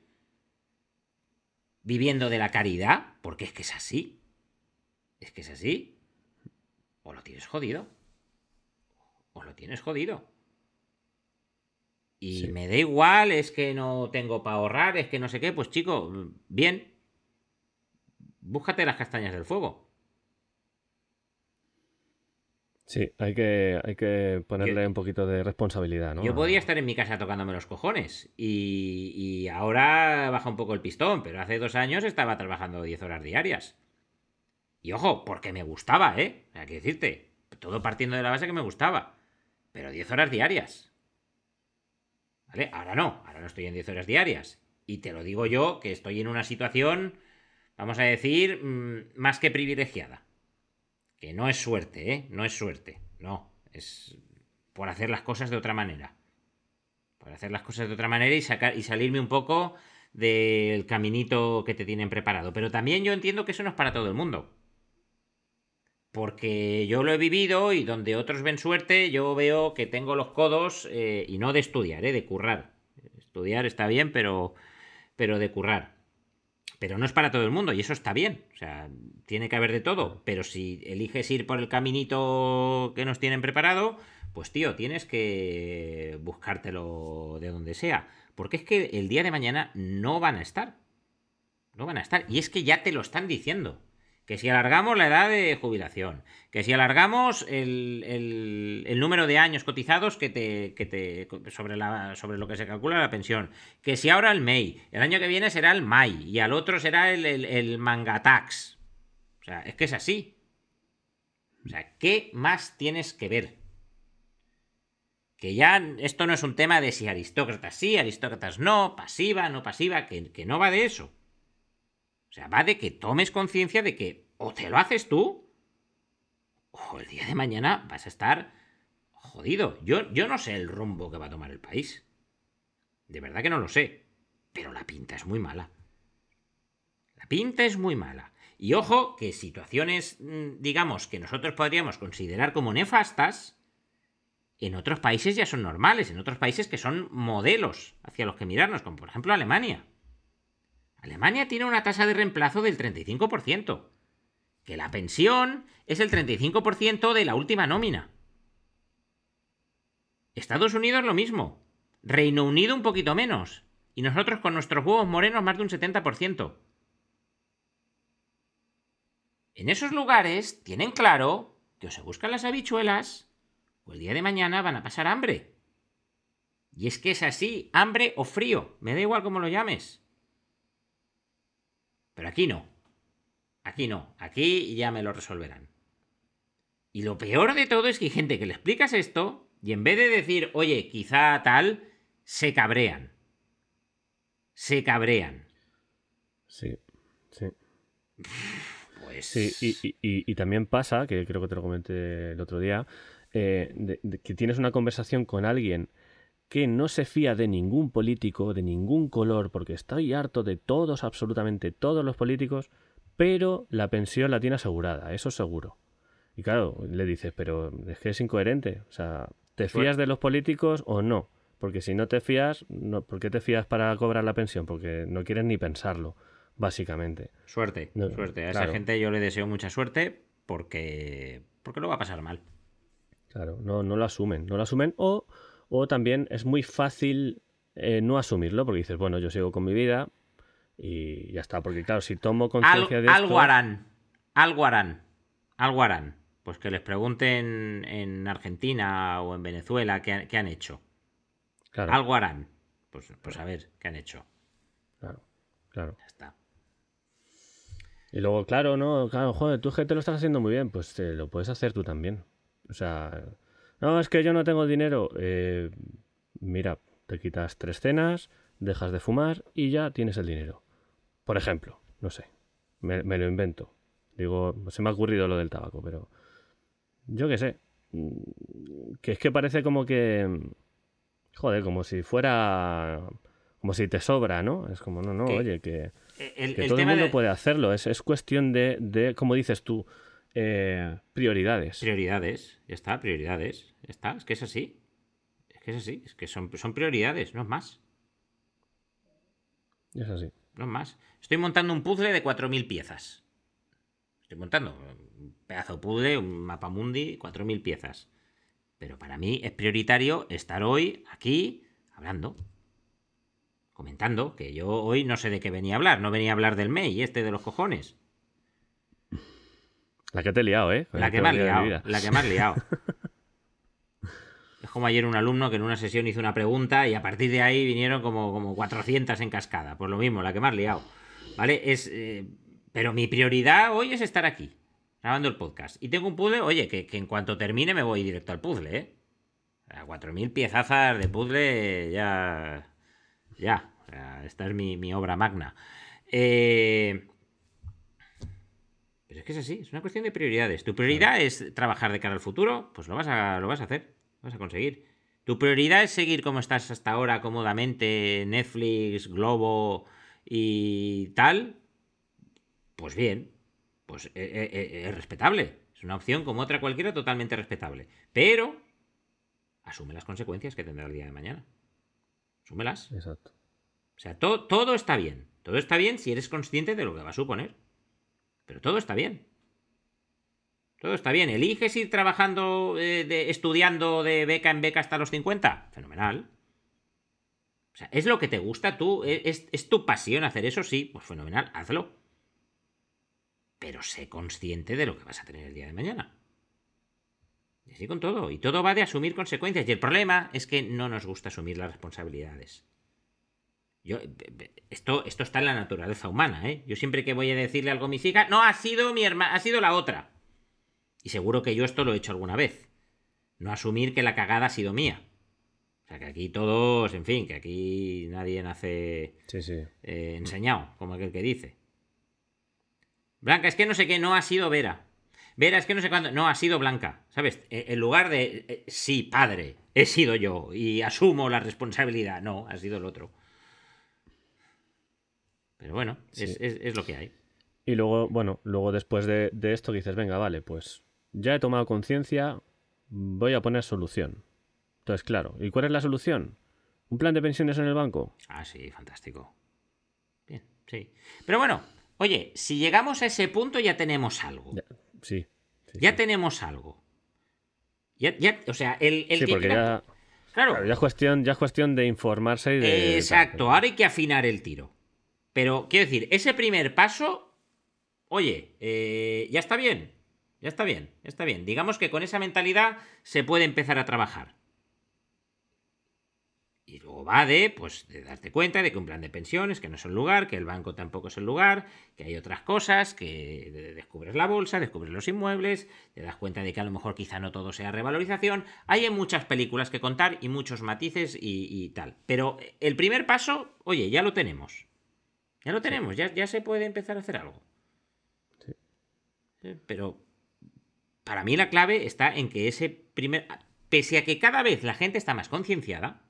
viviendo de la caridad, porque es que es así. Es que es así. O lo tienes jodido. O lo tienes jodido. Y me da igual, es que no tengo para ahorrar, es que no sé qué. Pues chico, bien. Búscate las castañas del fuego. Sí, hay que, hay que ponerle un poquito de responsabilidad, ¿no? Yo podía estar en mi casa tocándome los cojones y, y ahora baja un poco el pistón, pero hace dos años estaba trabajando 10 horas diarias. Y ojo, porque me gustaba, ¿eh? Hay que decirte. Todo partiendo de la base que me gustaba. Pero 10 horas diarias. ¿Vale? Ahora no, ahora no estoy en 10 horas diarias. Y te lo digo yo, que estoy en una situación, vamos a decir, mm, más que privilegiada. Que no es suerte, ¿eh? No es suerte. No, es por hacer las cosas de otra manera. Por hacer las cosas de otra manera y, sacar, y salirme un poco del caminito que te tienen preparado. Pero también yo entiendo que eso no es para todo el mundo porque yo lo he vivido y donde otros ven suerte, yo veo que tengo los codos, eh, y no de estudiar, eh, de currar. Estudiar está bien, pero, pero de currar. Pero no es para todo el mundo y eso está bien. O sea, tiene que haber de todo. Pero si eliges ir por el caminito que nos tienen preparado, pues tío, tienes que buscártelo de donde sea. Porque es que el día de mañana no van a estar. No van a estar. Y es que ya te lo están diciendo que si alargamos la edad de jubilación, que si alargamos el, número de años cotizados que te, te sobre, sobre lo que se calcula la pensión, que si ahora el MEI, el año que viene será el MAI y al otro será el, el, el Mangatax. O sea, es que es así. O sea, ¿qué más tienes que ver? Que ya esto no es un tema de si aristócratas sí, aristócratas no, pasiva, no pasiva, que, que no va de eso. O sea, va de que tomes conciencia de que o te lo haces tú, o el día de mañana vas a estar jodido. Yo, yo no sé el rumbo que va a tomar el país. De verdad que no lo sé. Pero la pinta es muy mala. La pinta es muy mala. Y ojo que situaciones, mm, digamos, que nosotros podríamos considerar como nefastas, en otros países ya son normales, en otros países que son modelos hacia los que mirarnos, como por ejemplo Alemania. Alemania tiene una tasa de reemplazo del 35%, que la pensión es el 35% de la última nómina. Estados Unidos lo mismo, Reino Unido un poquito menos, y nosotros con nuestros huevos morenos más de un 70%. En esos lugares tienen claro que o se buscan las habichuelas o el día de mañana van a pasar hambre. Y es que es así, hambre o frío, me da igual cómo lo llames. Pero aquí no. Aquí no. Aquí ya me lo resolverán. Y lo peor de todo es que hay gente que le explicas esto y en vez de decir, oye, quizá tal, se cabrean. Se cabrean. Sí, sí. Pues... Sí, y, también pasa, que creo que te lo comenté el otro día, eh, que tienes una conversación con alguien que no se fía de ningún político, de ningún color, porque estoy harto de todos, absolutamente todos los políticos, pero la pensión la tiene asegurada, eso seguro. Y claro, le dices, pero es que es incoherente, o sea, ¿te fías de los políticos o no? Porque si no te fías, no, ¿por qué te fías para cobrar la pensión? Porque no quieres ni pensarlo, básicamente. Suerte, suerte. A esa gente yo le deseo mucha suerte porque, porque lo va a pasar mal. Claro, no, no lo asumen, no lo asumen o o también es muy fácil eh, no asumirlo porque dices, bueno, yo sigo con mi vida y ya está. Porque claro, si tomo conciencia de esto... Algo harán, algo harán, algo harán. Pues que les pregunten en Argentina o en Venezuela qué, han hecho. Claro. Algo harán. Pues, pues a ver qué han hecho. Claro, claro. Ya está. Y luego, claro, no, claro, joder, tú que te lo estás haciendo muy bien, pues lo puedes hacer tú también. O sea, no, es que yo no tengo dinero. Eh, mira, te quitas tres cenas, dejas de fumar y ya tienes el dinero. Por ejemplo, no sé, me, lo invento. Digo, se me ha ocurrido lo del tabaco, pero yo qué sé. Mm, que es que parece como que... Joder, como si fuera... Como si te sobra, ¿no? Es como, no, no, oye, que, todo el mundo puede hacerlo. Es, es cuestión de, de, como dices tú, eh, prioridades. Prioridades, ya está, prioridades. Ya está, es que es así. Es que es así, es que son, son prioridades, no es más. Es así. No es más. Estoy montando un puzzle de 4.000 piezas. Estoy montando un pedazo de puzzle, un mapa mundi, 4.000 piezas. Pero para mí es prioritario estar hoy aquí hablando. Comentando, que yo hoy no sé de qué venía a hablar. No venía a hablar del MEI, este de los cojones. La que te he liado, ¿eh? La, que me has liado. La que me has liado. es como ayer un alumno que en una sesión hizo una pregunta y a partir de ahí vinieron como, como 400 en cascada. Pues lo mismo, la que me has liado. ¿Vale? Es, eh, pero mi prioridad hoy es estar aquí, grabando el podcast. Y tengo un puzzle, oye, que, en cuanto termine me voy directo al puzzle, ¿eh? A 4.000 piezazas de puzzle ya... Ya. esta es mi, mi obra magna. Eh... Pero es que es así, es una cuestión de prioridades. Tu prioridad es trabajar de cara al futuro, pues lo vas a, lo vas a hacer, lo vas a conseguir. Tu prioridad es seguir como estás hasta ahora cómodamente, Netflix, Globo y tal. Pues bien, pues eh, eh, eh, es, respetable. Es una opción como otra cualquiera totalmente respetable. Pero asume las consecuencias que tendrá el día de mañana. Asúmelas. Exacto. O sea, todo está bien. Todo está bien si eres consciente de lo que va a suponer. Pero todo está bien. Todo está bien. ¿Eliges ir trabajando, eh, estudiando de beca en beca hasta los 50? Fenomenal. O sea, ¿es lo que te gusta tú? ¿Es, tu pasión hacer eso? Sí, pues fenomenal, hazlo. pero sé consciente de lo que vas a tener el día de mañana. Y así con todo. Y todo va de asumir consecuencias. Y el problema es que no nos gusta asumir las responsabilidades. Yo, esto, esto está en la naturaleza humana, ¿eh? Yo siempre que voy a decirle algo a mis hijas, no, ha sido mi hermana, ha sido la otra. Y seguro que yo esto lo he hecho alguna vez. No asumir que la cagada ha sido mía. O sea, que aquí todos, en fin, que aquí nadie nace Sí, sí. eh, enseñado, como aquel que dice. Blanca, es que no sé qué, no ha sido Vera. Vera, es que no sé cuándo, no ha sido Blanca. ¿Sabes? Eh, En lugar de, eh, sí, padre, he sido yo y asumo la responsabilidad. No, ha sido el otro. Pero bueno, es, es- es lo que hay. Y luego, bueno, luego después de, de esto dices, venga, vale, pues ya he tomado conciencia, voy a poner solución. Entonces, claro, ¿y cuál es la solución? ¿Un plan de pensiones en el banco? Ah, sí, fantástico. Bien, sí. Pero bueno, oye, si llegamos a ese punto ya tenemos algo. Ya, sí. sí, Ya sí. tenemos algo. Ya, ya, o sea, el, el Sí, que porque quiera- ya, Claro, claro, ya es cuestión, ya es cuestión de informarse y de... Exacto, ahora hay que afinar el tiro. Pero quiero decir, ese primer paso, oye, eh, ya está bien, ya está bien, ya está bien. Digamos que con esa mentalidad se puede empezar a trabajar. Y luego va de, pues, de darte cuenta de que un plan de pensiones, que no es el lugar, que el banco tampoco es el lugar, que hay otras cosas, que de- descubres la bolsa, descubres los inmuebles, te das cuenta de que a lo mejor quizá no todo sea revalorización. Hay muchas películas que contar y muchos matices y, y tal. Pero el primer paso, oye, ya lo tenemos. Ya lo tenemos, ya, ya se puede empezar a hacer algo. Sí. Sí, Pero para mí la clave está en que ese primer... Pese a que cada vez la gente está más concienciada,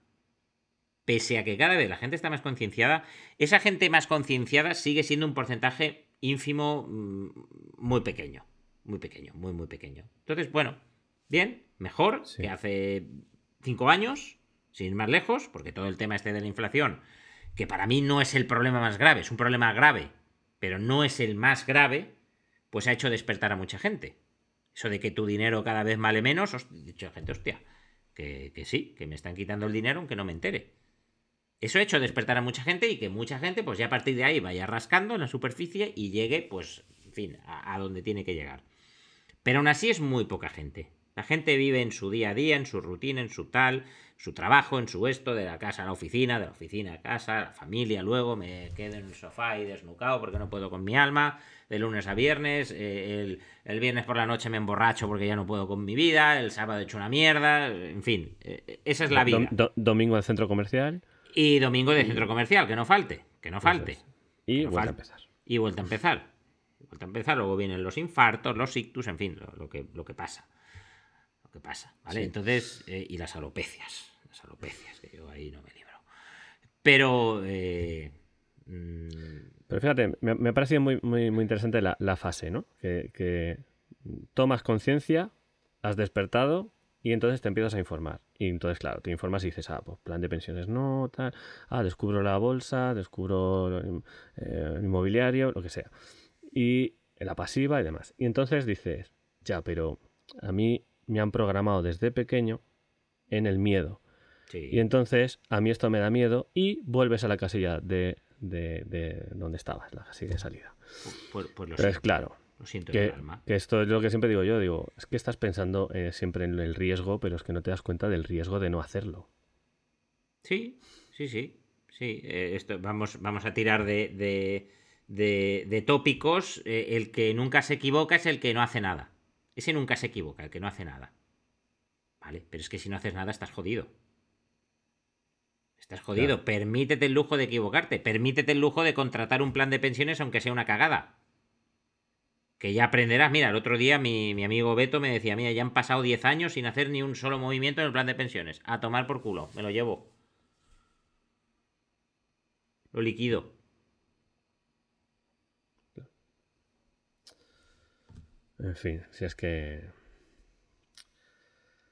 pese a que cada vez la gente está más concienciada, esa gente más concienciada sigue siendo un porcentaje ínfimo mm, muy pequeño. Muy pequeño, muy, muy pequeño. Entonces, bueno, bien, mejor Sí. que hace cinco años, sin ir más lejos, porque todo el tema este de la inflación, que para mí no es el problema más grave, es un problema grave, pero no es el más grave, pues ha hecho despertar a mucha gente. Eso de que tu dinero cada vez vale menos, host- dicho gente, hostia, que, que sí, que me están quitando el dinero aunque no me entere. Eso ha hecho despertar a mucha gente y que mucha gente, pues ya a partir de ahí vaya rascando en la superficie y llegue, pues, en fin, a, a donde tiene que llegar. Pero aún así es muy poca gente. La gente vive en su día a día, en su rutina, en su tal, su trabajo, en su esto, de la casa a la oficina, de la oficina a casa, la familia, luego me quedo en el sofá y desnucado porque no puedo con mi alma, de lunes a viernes, eh, el, el viernes por la noche me emborracho porque ya no puedo con mi vida, el sábado he hecho una mierda, en fin, eh, esa es la vida. Dom- do- domingo al centro comercial Y domingo de centro comercial, que no falte, que no falte. es. y No vuelta a empezar. Y vuelta a empezar. Vuelta a empezar, luego vienen los infartos, los ictus, en fin, lo, lo que, lo que pasa. Lo que pasa, ¿vale? Sí. Entonces, eh, y las alopecias. Las alopecias, que yo ahí no me libro. Pero. eh, mm, Pero fíjate, me, me ha parecido muy, muy, muy interesante la, la fase, ¿no? Que, que tomas conciencia, has despertado y entonces te empiezas a informar. Y entonces, claro, te informas y dices, ah, pues plan de pensiones no, tal, ah, descubro la bolsa, descubro eh, el inmobiliario, lo que sea. Y la pasiva y demás. Y entonces dices, ya, pero a mí me han programado desde pequeño en el miedo. sí. Y entonces a mí esto me da miedo y vuelves a la casilla de, de, de donde estabas, la casilla de salida. Pues, pues lo Pero es siento. claro, Lo siento en que, el alma. que esto es lo que siempre digo yo, digo, es que estás pensando eh, siempre en el riesgo, pero es que no te das cuenta del riesgo de no hacerlo. Sí, sí, sí. Sí, eh, esto, vamos, vamos a tirar de, de, de- de tópicos. eh, el que nunca se equivoca es el que no hace nada. Ese nunca se equivoca, el que no hace nada. Vale, pero es que si no haces nada estás jodido. Estás jodido. Claro. Permítete el lujo de equivocarte. Permítete el lujo de contratar un plan de pensiones aunque sea una cagada. Que ya aprenderás. Mira, el otro día mi, mi amigo Beto me decía, mira, ya han pasado 10 años sin hacer ni un solo movimiento en el plan de pensiones. A tomar por culo. Me lo llevo. Lo liquido. En fin, si es que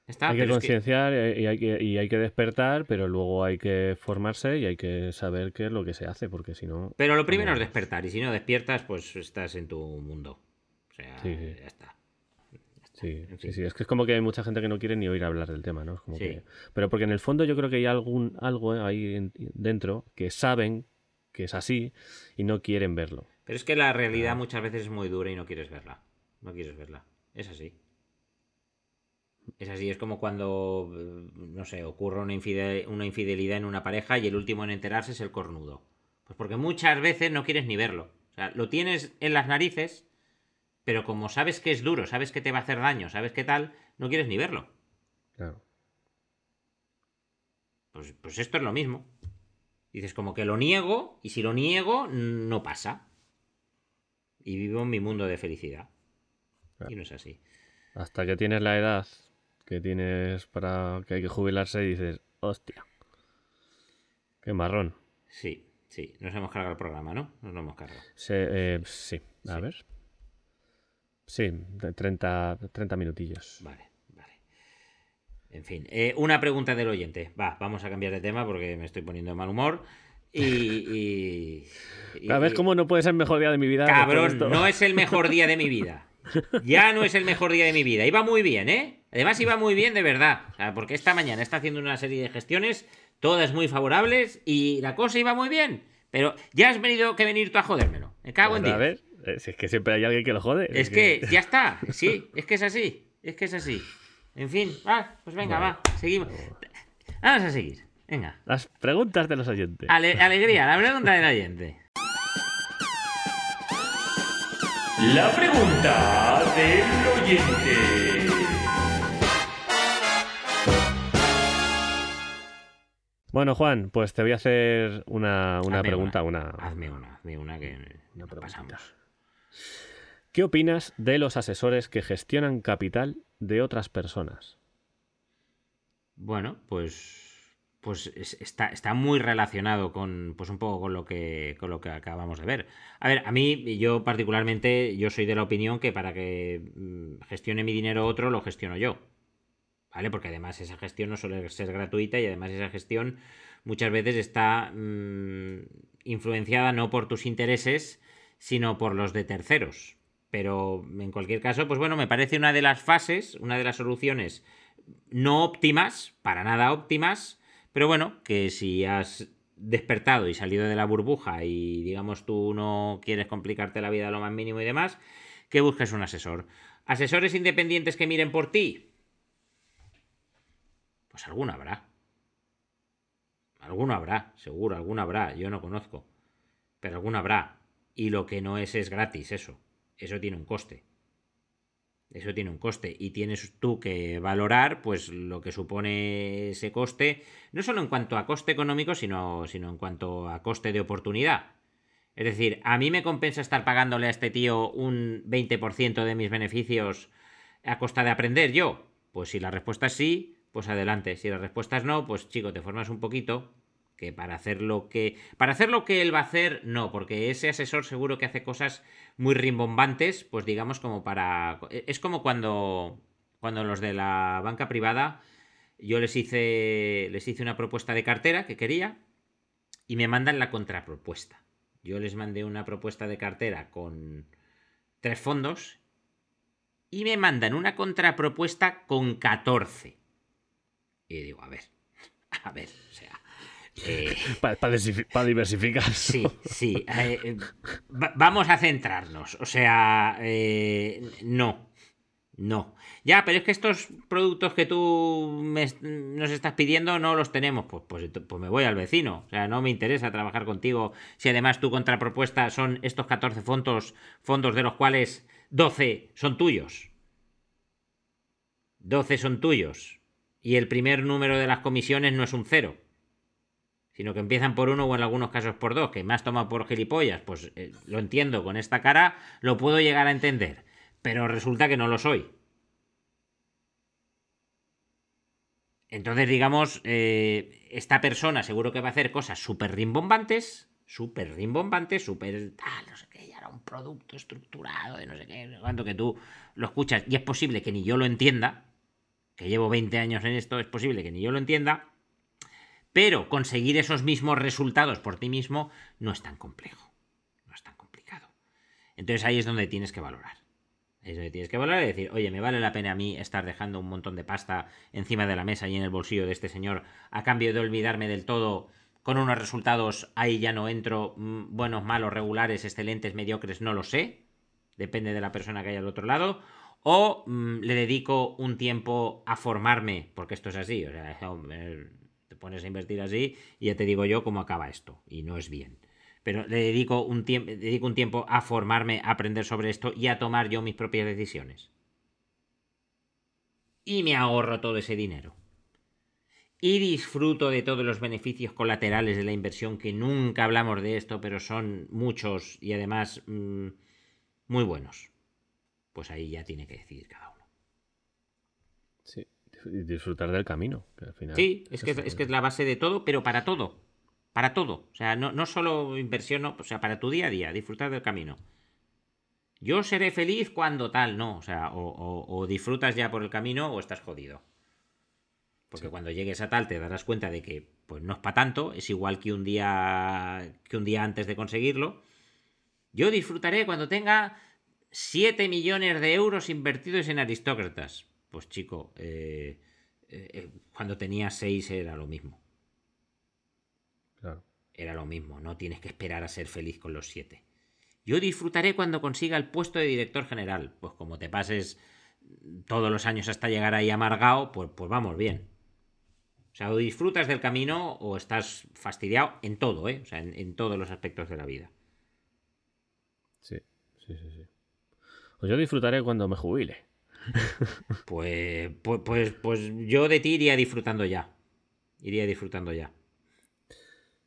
Está, hay que pero es que- concienciar y, hay que, y hay que despertar, pero luego hay que formarse y hay que saber qué es lo que se hace, porque si no... Pero lo primero es despertar. Y si no despiertas, pues estás en tu mundo. O sea, Sí, sí. ya está. Sí, En sí, fin. sí, es que es como que hay mucha gente que no quiere ni oír hablar del tema, ¿no? Es como Sí. que- Pero porque en el fondo yo creo que hay algún, algo ahí en- dentro que saben que es así y no quieren verlo. Pero es que la realidad muchas veces es muy dura y no quieres verla. No quieres verla. Es así. Es así, es como cuando, eh, no sé, ocurre una, una infidelidad en una pareja y el último en enterarse es el cornudo. Pues porque muchas veces no quieres ni verlo. O sea, lo tienes en las narices, pero como sabes que es duro, sabes que te va a hacer daño, sabes qué tal, no quieres ni verlo. Claro. Pues, pues esto es lo mismo. Dices como que lo niego y si lo niego no pasa. Y vivo en mi mundo de felicidad. Y no es así. Hasta que tienes la edad que tienes para que hay que jubilarse y dices, hostia, qué marrón. Sí, sí, nos hemos cargado el programa, ¿no? Nos lo hemos cargado. Eh, sí, a ver. Sí, 30, 30 minutillos. Vale, vale. En fin, eh, una pregunta del oyente. Va, vamos a cambiar de tema porque me estoy poniendo de mal humor. Y. y, ¿Sabes cómo no puede ser el mejor día de mi vida? Cabrón, no es el mejor día de mi vida. Ya no es el mejor día de mi vida. Iba muy bien, ¿eh? Además iba muy bien de verdad. porque esta mañana está haciendo una serie de gestiones, todas muy favorables, y la cosa iba muy bien. Pero ya has venido que venir tú a jodérmelo. Me cago en A ver, si es que siempre hay alguien que lo jode. Es que ya está, sí, es que es así. Es que es así. En fin, va, pues venga, va, seguimos. Vamos a seguir. Venga. Las preguntas de los oyentes. alegría, la pregunta del oyente. La pregunta del oyente. Bueno, Juan, pues te voy a hacer una, pregunta. Una. Hazme una, hazme una que no pasamos. ¿Qué opinas de los asesores que gestionan capital de otras personas? Bueno, pues pues está, está, muy relacionado con, pues un poco con lo, que, con lo que acabamos de ver. A ver, a mí, yo particularmente, yo soy de la opinión que para que mm, gestione mi dinero otro, lo gestiono yo. ¿Vale? Porque además esa gestión no suele ser gratuita y además esa gestión muchas veces está mm, influenciada no por tus intereses, sino por los de terceros. Pero en cualquier caso, pues bueno, me parece una de las fases, una de las soluciones no óptimas, para nada óptimas, pero bueno, que si has despertado y salido de la burbuja y digamos tú no quieres complicarte la vida lo más mínimo y demás, que busques un asesor. ¿Asesores independientes que miren por ti? Pues alguno habrá. Alguno habrá, seguro, alguno habrá. Yo no conozco. Pero alguno habrá. Y lo que no es es gratis, eso. Eso tiene un coste. Eso tiene un coste y tienes tú que valorar pues lo que supone ese coste, no solo en cuanto a coste económico, sino, sino en cuanto a coste de oportunidad. Es decir, ¿a mí me compensa estar pagándole a este tío un 20% de mis beneficios a costa de aprender yo? Pues si la respuesta es sí, pues adelante. Si la respuesta es no, pues chico, te formas un poquito, que para hacer lo que para hacer lo que él va a hacer no porque ese asesor seguro que hace cosas muy rimbombantes pues digamos como para es como cuando cuando los de la banca privada yo les hice les hice una propuesta de cartera que quería y me mandan la contrapropuesta. Yo les mandé una propuesta de cartera con tres fondos y me mandan una contrapropuesta con 14 y digo a ver a ver o sea eh, para, diversificar. Sí, sí. Eh, vamos a centrarnos. O sea, eh, no. No. Ya, pero es que estos productos que tú nos estás pidiendo no los tenemos. Pues, pues, pues, me voy al vecino. O sea, no me interesa trabajar contigo si además tu contrapropuesta son estos 14 fondos, fondos de los cuales 12 son tuyos. 12 son tuyos. Y el primer número de las comisiones no es un cero sino que empiezan por uno o en algunos casos por dos, que me has tomado por gilipollas, pues eh, lo entiendo con esta cara, lo puedo llegar a entender, pero resulta que no lo soy. Entonces, digamos, eh, esta persona seguro que va a hacer cosas súper rimbombantes, súper rimbombantes, súper tal, no sé qué, ya era un producto estructurado de no sé qué, cuando que tú lo escuchas y es posible que ni yo lo entienda, que llevo 20 años en esto, es posible que ni yo lo entienda, pero conseguir esos mismos resultados por ti mismo no es tan complejo, no es tan complicado. Entonces ahí es donde tienes que valorar. Es donde tienes que valorar y decir, oye, me vale la pena a mí estar dejando un montón de pasta encima de la mesa y en el bolsillo de este señor a cambio de olvidarme del todo con unos resultados, ahí ya no entro, mm, buenos, malos, regulares, excelentes, mediocres, no lo sé. Depende de la persona que haya al otro lado. O mm, le dedico un tiempo a formarme, porque esto es así. O sea, pones a invertir así y ya te digo yo cómo acaba esto. Y no es bien. Pero le dedico un, tiempo, dedico un tiempo a formarme, a aprender sobre esto y a tomar yo mis propias decisiones. Y me ahorro todo ese dinero y disfruto de todos los beneficios colaterales de la inversión, que nunca hablamos de esto, pero son muchos y además mm, muy buenos. Pues ahí ya tiene que decidir cada uno. Sí, disfrutar del camino. al final sí, es que es, que es la base de todo, pero para todo. Para todo. O sea, no, no solo inversión, o sea, para tu día a día, disfrutar del camino. Yo seré feliz cuando tal, no. O sea, o disfrutas ya por el camino o estás jodido. Porque cuando llegues a tal te darás cuenta de que pues no es para tanto, es igual que un día que un día antes de conseguirlo. Yo disfrutaré cuando tenga 7 millones de euros invertidos en aristócratas. Pues chico, eh, eh, eh, cuando tenía 6 era lo mismo. Claro. Era lo mismo, no tienes que esperar a ser feliz con los 7. Yo disfrutaré cuando consiga el puesto de director general. Pues como te pases todos los años hasta llegar ahí amargado, pues, pues vamos bien. O sea, o disfrutas del camino o estás fastidiado en todo, ¿eh? O sea, en, todos los aspectos de la vida. Sí, sí, sí, sí. Pues yo disfrutaré cuando me jubile. Pues, pues, pues, pues yo de ti iría disfrutando ya. Iría disfrutando ya.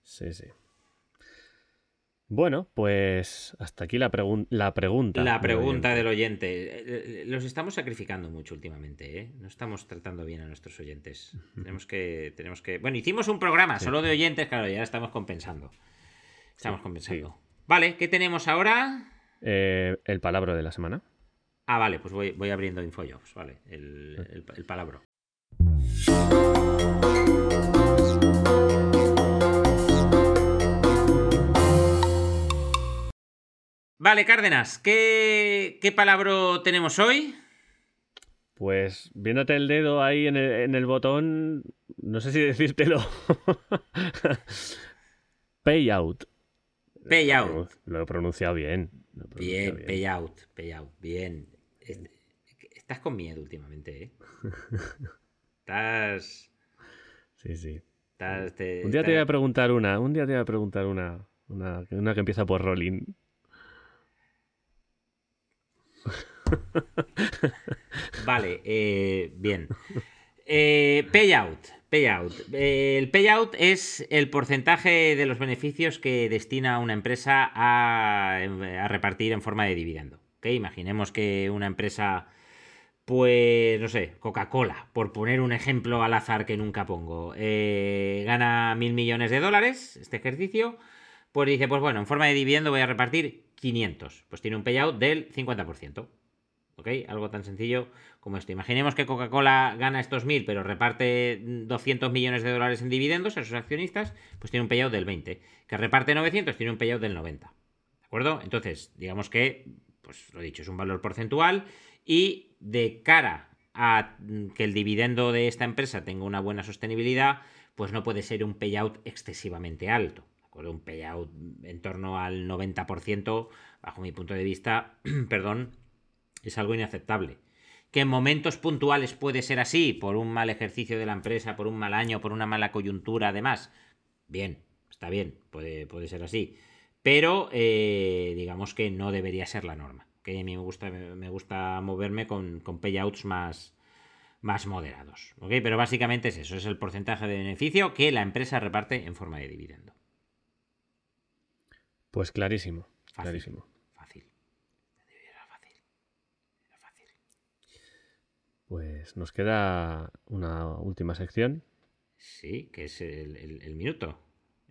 Sí, sí. Bueno, pues hasta aquí la, la pregunta. La pregunta del oyente. Eh, eh, los estamos sacrificando mucho últimamente, ¿eh? No estamos tratando bien a nuestros oyentes. tenemos que, tenemos que. Bueno, hicimos un programa solo de oyentes, claro, ya estamos compensando. Estamos compensando. Vale, ¿qué tenemos ahora? el palabra de la semana. Ah, vale, pues voy, voy abriendo InfoJobs, vale. El, el, el palabra. Vale, Cárdenas, ¿qué, qué palabra tenemos hoy? Pues viéndote el dedo ahí en el, botón, no sé si decírtelo. payout. Payout. Lo he pronunciado bien. bien, payout, payout, bien. Estás con miedo últimamente, ¿eh? Estás. Sí, sí. un día te voy a preguntar una, un día te voy a preguntar una, una, una que empieza por rolling. vale, eh, bien. Eh, payout. Payout. el payout es el porcentaje de los beneficios que destina una empresa a, repartir en forma de dividendo. Imaginemos que una empresa, pues, no sé, Coca-Cola, por poner un ejemplo al azar que nunca pongo, eh, gana mil millones de dólares este ejercicio, pues dice, pues bueno, en forma de dividendo voy a repartir 500. Pues tiene un payout del 50%. ¿Ok? Algo tan sencillo como esto. Imaginemos que Coca-Cola gana estos 1000, pero reparte 200 millones de dólares en dividendos a sus accionistas, pues tiene un payout del 20. Que reparte 900, tiene un payout del 90. ¿De acuerdo? Entonces, digamos que, pues lo dicho, es un valor porcentual y de cara a que el dividendo de esta empresa tenga una buena sostenibilidad, pues no puede ser un payout excesivamente alto un payout en torno al 90%, bajo mi punto de vista, perdón, es algo inaceptable. Que en momentos puntuales puede ser así, por un mal ejercicio de la empresa, por un mal año, por una mala coyuntura, además. Bien, está bien, puede, puede ser así. Pero eh, digamos que no debería ser la norma. Que a mí me gusta, me gusta moverme con, con payouts más, más moderados. Pero básicamente es eso, es el porcentaje de beneficio que la empresa reparte en forma de dividendo. Pues clarísimo. clarísimo. Fácil. Era fácil. Era fácil. Pues nos queda una última sección. Sí, que es el, minuto.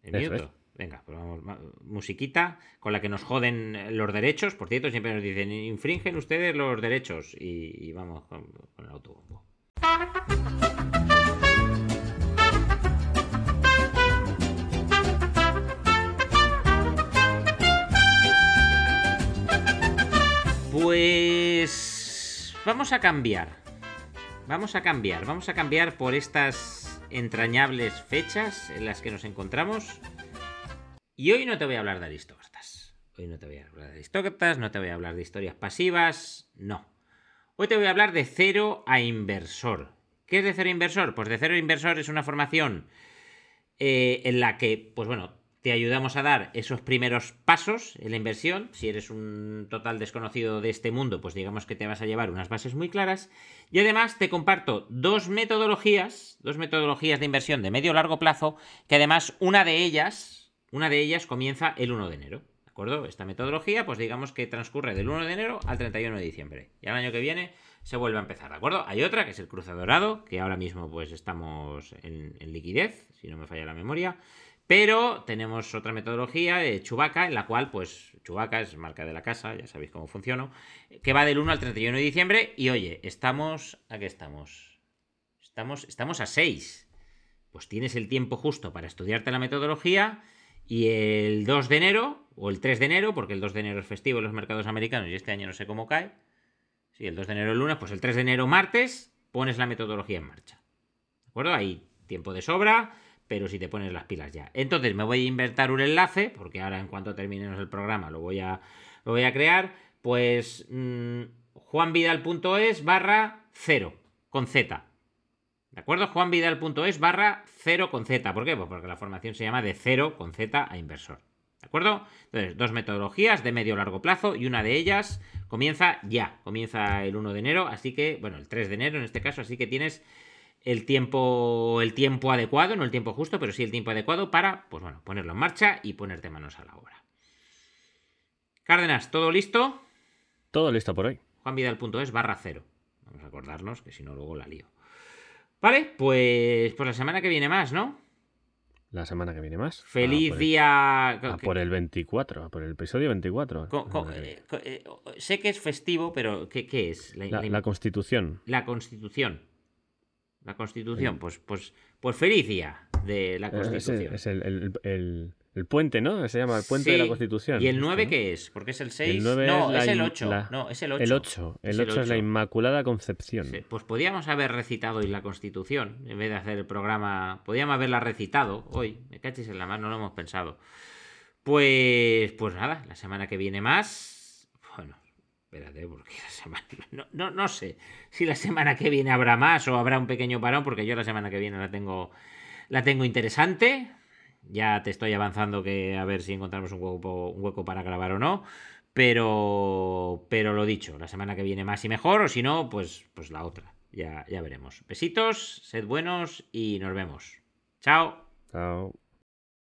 El minuto. Venga, pues vamos, musiquita con la que nos joden los derechos. Por cierto, siempre nos dicen, infringen ustedes los derechos. Y, vamos con, con el autobombo. Pues vamos a cambiar. Vamos a cambiar. Vamos a cambiar por estas entrañables fechas en las que nos encontramos. Y hoy no te voy a hablar de aristócratas. Hoy no te voy a hablar de aristócratas, no te voy a hablar de historias pasivas, no. Hoy te voy a hablar de cero a inversor. ¿Qué es de cero inversor? Pues de cero inversor es una formación eh, en la que, pues bueno, te ayudamos a dar esos primeros pasos en la inversión. Si eres un total desconocido de este mundo, pues digamos que te vas a llevar unas bases muy claras. Y además te comparto dos metodologías, dos metodologías de inversión de medio largo plazo, que además una de ellas, una de ellas comienza el 1 de enero. ¿De acuerdo? Esta metodología, pues digamos que transcurre del 1 de enero al 31 de diciembre. Y al año que viene se vuelve a empezar, ¿de acuerdo? Hay otra, que es el cruce dorado, que ahora mismo pues estamos en, liquidez, si no me falla la memoria. Pero tenemos otra metodología de Chubaca, en la cual, pues, Chubaca es marca de la casa, ya sabéis cómo funciona, que va del 1 al 31 de diciembre. Y oye, estamos. ¿A qué estamos? Estamos, estamos a 6. Pues tienes el tiempo justo para estudiarte la metodología. Y el 2 de enero, o el 3 de enero, porque el 2 de enero es festivo en los mercados americanos y este año no sé cómo cae. Sí, el 2 de enero el lunes, pues el 3 de enero martes pones la metodología en marcha. ¿De acuerdo? Hay tiempo de sobra pero si te pones las pilas ya. Entonces me voy a inventar un enlace, porque ahora en cuanto terminemos el programa lo voy a, lo voy a crear, pues mmm, juanvidal.es barra 0 con Z. ¿De acuerdo? juanvidal.es barra 0 con Z. ¿Por qué? Pues porque la formación se llama de 0 con Z a inversor. ¿De acuerdo? Entonces, dos metodologías de medio largo plazo y una de ellas comienza ya, comienza el 1 de enero, así que, bueno, el 3 de enero en este caso, así que tienes el tiempo, el tiempo adecuado, no el tiempo justo, pero sí el tiempo adecuado para, pues bueno, ponerlo en marcha y ponerte manos a la obra. Cárdenas, ¿todo listo? Todo listo por hoy. Juanvidal.es barra cero. Vamos a acordarnos que si no luego la lío. Vale, pues, pues la semana que viene más, ¿no? La semana que viene más. Feliz Ah, el- día. por el 24, ah, por el episodio 24. Co- co- Ah, eh, co- eh, sé que es festivo, pero ¿qué, qué es? La, la, la- la Constitución. la Constitución. La Constitución, pues, pues, pues feliz día de la Eh, Constitución. Es el, el- el- el puente, ¿no? Se llama el puente de la. Constitución. ¿Y el Esto, 9 ¿no? qué es? Porque es el 6. El 9 no, es el in- 8. la- No, es el 8. El 8. El 8 es la Inmaculada Concepción. Sí, Pues podíamos haber recitado hoy la Constitución en vez de hacer el programa. Podíamos haberla recitado hoy. Me cachis en la mano, no lo hemos pensado. Pues, pues nada, la semana que viene más. Bueno, espérate, porque la semana. No, no, no sé si la semana que viene habrá más o habrá un pequeño parón, porque yo la semana que viene la tengo, la tengo interesante. Ya te estoy avanzando que a ver si encontramos un hueco, un hueco para grabar o no. Pero, pero lo dicho, la semana que viene más y mejor, o si no, pues, pues la otra. Ya, ya veremos. Besitos, sed buenos y nos vemos. Chao. Chao.